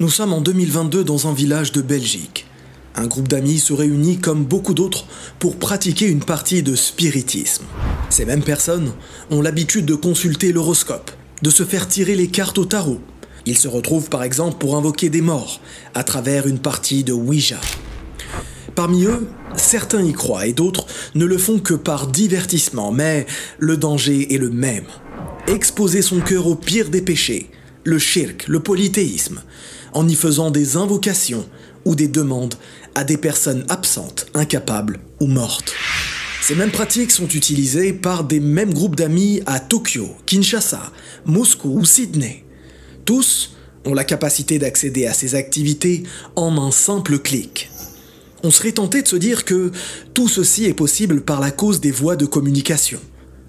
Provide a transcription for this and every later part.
Nous sommes en 2022 dans un village de Belgique. Un groupe d'amis se réunit comme beaucoup d'autres pour pratiquer une partie de spiritisme. Ces mêmes personnes ont l'habitude de consulter l'horoscope, de se faire tirer les cartes au tarot. Ils se retrouvent par exemple pour invoquer des morts à travers une partie de Ouija. Parmi eux, certains y croient et d'autres ne le font que par divertissement, mais le danger est le même. Exposer son cœur au pire des péchés, le shirk, le polythéisme, en y faisant des invocations ou des demandes à des personnes absentes, incapables ou mortes. Ces mêmes pratiques sont utilisées par des mêmes groupes d'amis à Tokyo, Kinshasa, Moscou ou Sydney. Tous ont la capacité d'accéder à ces activités en un simple clic. On serait tenté de se dire que tout ceci est possible par la cause des voies de communication.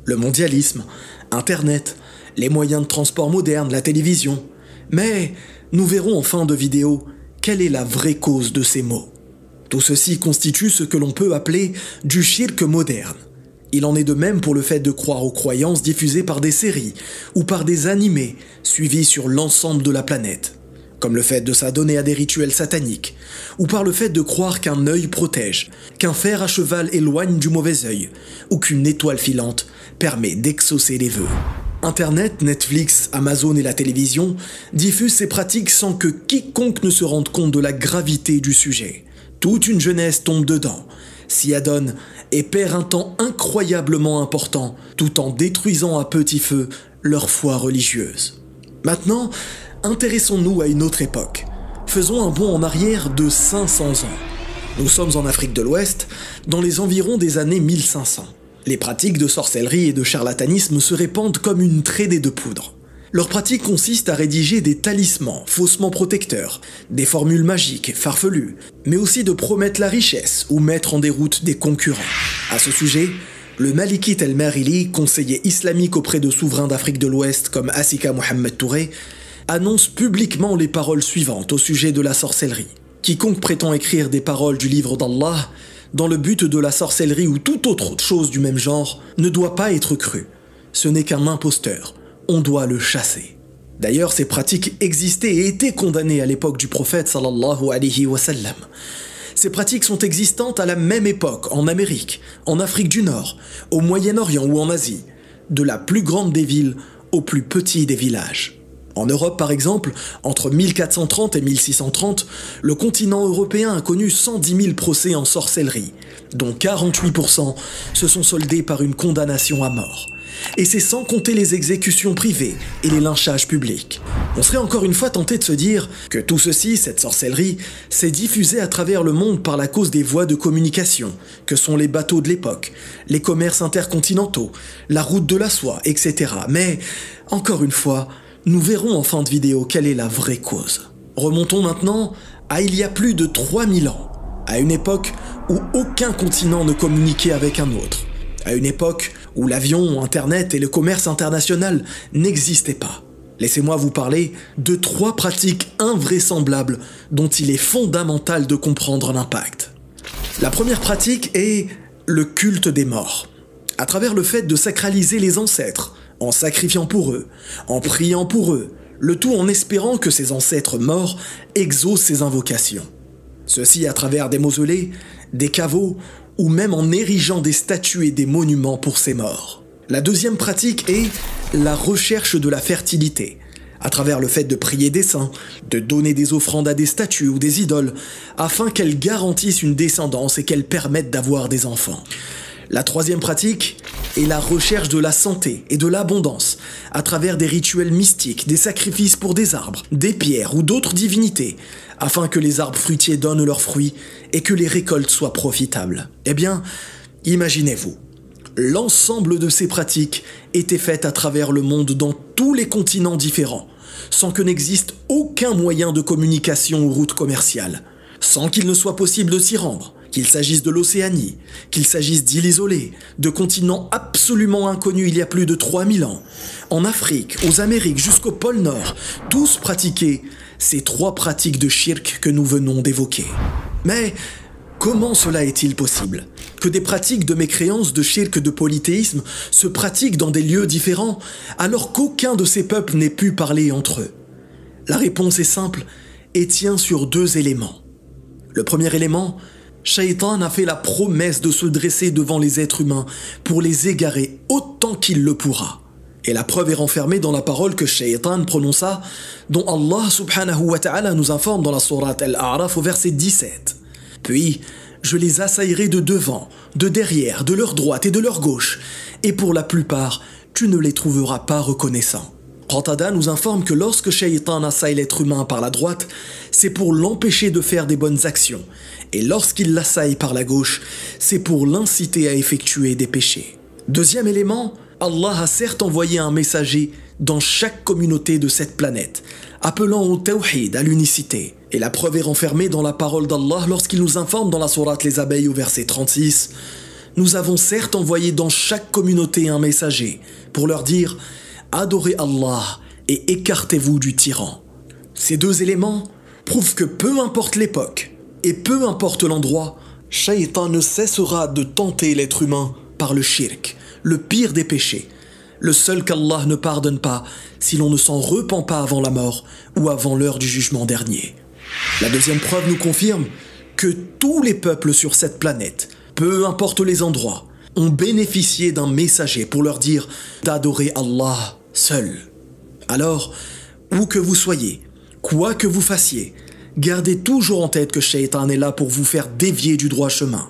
Le mondialisme, Internet, les moyens de transport modernes, la télévision. Mais nous verrons en fin de vidéo quelle est la vraie cause de ces mots. Tout ceci constitue ce que l'on peut appeler du shirk moderne. Il en est de même pour le fait de croire aux croyances diffusées par des séries ou par des animés suivis sur l'ensemble de la planète, comme le fait de s'adonner à des rituels sataniques, ou par le fait de croire qu'un œil protège, qu'un fer à cheval éloigne du mauvais œil, ou qu'une étoile filante permet d'exaucer les vœux. Internet, Netflix, Amazon et la télévision diffusent ces pratiques sans que quiconque ne se rende compte de la gravité du sujet. Toute une jeunesse tombe dedans, s'y adonne et perd un temps incroyablement important tout en détruisant à petit feu leur foi religieuse. Maintenant, intéressons-nous à une autre époque. Faisons un bond en arrière de 500 ans. Nous sommes en Afrique de l'Ouest, dans les environs des années 1500. Les pratiques de sorcellerie et de charlatanisme se répandent comme une traînée de poudre. Leur pratique consiste à rédiger des talismans faussement protecteurs, des formules magiques farfelues, mais aussi de promettre la richesse ou mettre en déroute des concurrents. À ce sujet, le Malikit El Merili, conseiller islamique auprès de souverains d'Afrique de l'Ouest comme Asika Mohamed Touré, annonce publiquement les paroles suivantes au sujet de la sorcellerie. Quiconque prétend écrire des paroles du livre d'Allah dans le but de la sorcellerie ou toute autre chose du même genre, ne doit pas être cru. Ce n'est qu'un imposteur. On doit le chasser. D'ailleurs, ces pratiques existaient et étaient condamnées à l'époque du prophète sallallahu alayhi wa sallam. Ces pratiques sont existantes à la même époque en Amérique, en Afrique du Nord, au Moyen-Orient ou en Asie, de la plus grande des villes au plus petit des villages. En Europe, par exemple, entre 1430 et 1630, le continent européen a connu 110 000 procès en sorcellerie, dont 48% se sont soldés par une condamnation à mort. Et c'est sans compter les exécutions privées et les lynchages publics. On serait encore une fois tenté de se dire que tout ceci, cette sorcellerie, s'est diffusé à travers le monde par la cause des voies de communication, que sont les bateaux de l'époque, les commerces intercontinentaux, la route de la soie, etc. Mais, encore une fois, nous verrons en fin de vidéo quelle est la vraie cause. Remontons maintenant à il y a plus de 3000 ans, à une époque où aucun continent ne communiquait avec un autre, à une époque où l'avion, Internet et le commerce international n'existaient pas. Laissez-moi vous parler de trois pratiques invraisemblables dont il est fondamental de comprendre l'impact. La première pratique est le culte des morts. À travers le fait de sacraliser les ancêtres, en sacrifiant pour eux, en priant pour eux, le tout en espérant que ces ancêtres morts exaucent ces invocations. Ceci à travers des mausolées, des caveaux ou même en érigeant des statues et des monuments pour ces morts. La deuxième pratique est la recherche de la fertilité, à travers le fait de prier des saints, de donner des offrandes à des statues ou des idoles, afin qu'elles garantissent une descendance et qu'elles permettent d'avoir des enfants. La troisième pratique est la recherche de la santé et de l'abondance à travers des rituels mystiques, des sacrifices pour des arbres, des pierres ou d'autres divinités, afin que les arbres fruitiers donnent leurs fruits et que les récoltes soient profitables. Eh bien, imaginez-vous, l'ensemble de ces pratiques étaient faites à travers le monde dans tous les continents différents, sans que n'existe aucun moyen de communication ou route commerciale, sans qu'il ne soit possible de s'y rendre, qu'il s'agisse de l'Océanie, qu'il s'agisse d'îles isolées, de continents absolument inconnus il y a plus de 3000 ans, en Afrique, aux Amériques, jusqu'au pôle Nord, tous pratiquaient ces trois pratiques de shirk que nous venons d'évoquer. Mais comment cela est-il possible Que des pratiques de mécréance, de shirk, de polythéisme se pratiquent dans des lieux différents alors qu'aucun de ces peuples n'ait pu parler entre eux? La réponse est simple et tient sur deux éléments. Le premier élément, Shaitan a fait la promesse de se dresser devant les êtres humains pour les égarer autant qu'il le pourra. Et la preuve est renfermée dans la parole que Shaitan prononça, dont Allah subhanahu wa ta'ala nous informe dans la sourate Al-A'raf au verset 17. Puis, je les assaillerai de devant, de derrière, de leur droite et de leur gauche, et pour la plupart, tu ne les trouveras pas reconnaissants. Qatada nous informe que lorsque Shaitan assaille l'être humain par la droite, c'est pour l'empêcher de faire des bonnes actions, et lorsqu'il l'assaille par la gauche, c'est pour l'inciter à effectuer des péchés. Deuxième élément, Allah a certes envoyé un messager dans chaque communauté de cette planète, appelant au tawhid, à l'unicité. Et la preuve est renfermée dans la parole d'Allah lorsqu'il nous informe dans la sourate Les abeilles au verset 36 Nous avons certes envoyé dans chaque communauté un messager pour leur dire Adorez Allah et écartez-vous du tyran. Ces deux éléments prouvent que peu importe l'époque et peu importe l'endroit, Shaitan ne cessera de tenter l'être humain par le shirk, le pire des péchés, le seul qu'Allah ne pardonne pas si l'on ne s'en repent pas avant la mort ou avant l'heure du jugement dernier. La deuxième preuve nous confirme que tous les peuples sur cette planète, peu importe les endroits, ont bénéficié d'un messager pour leur dire d'adorer Allah seul. Alors, où que vous soyez, quoi que vous fassiez, gardez toujours en tête que Shaitan est là pour vous faire dévier du droit chemin,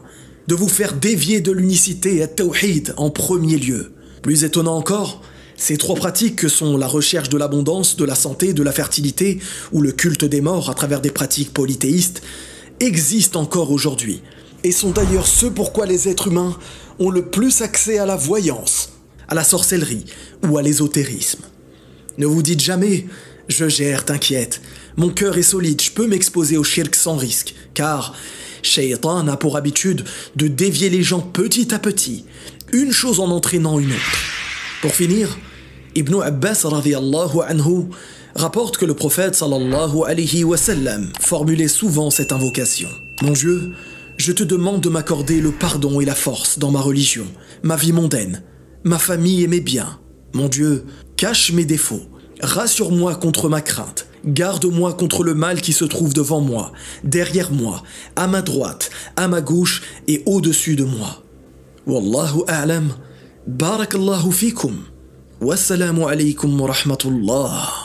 de vous faire dévier de l'unicité et tawhid en premier lieu. Plus étonnant encore, ces trois pratiques que sont la recherche de l'abondance, de la santé, de la fertilité ou le culte des morts à travers des pratiques polythéistes existent encore aujourd'hui et sont d'ailleurs ce pourquoi les êtres humains ont le plus accès à la voyance, à la sorcellerie ou à l'ésotérisme. Ne vous dites jamais je gère, t'inquiète, mon cœur est solide, je peux m'exposer au shirk sans risque, car Shaitan a pour habitude de dévier les gens petit à petit, une chose en entraînant une autre. Pour finir, Ibn Abbas rapporte que le prophète sallallahu alayhi wa formulait souvent cette invocation. Mon Dieu, je te demande de m'accorder le pardon et la force dans ma religion, ma vie mondaine, ma famille et mes biens. Mon Dieu, cache mes défauts, rassure-moi contre ma crainte, garde-moi contre le mal qui se trouve devant moi, derrière moi, à ma droite, à ma gauche et au-dessus de moi. Wallahu a'lam, barakallahu fikum, wassalamu alaykum wa rahmatullah.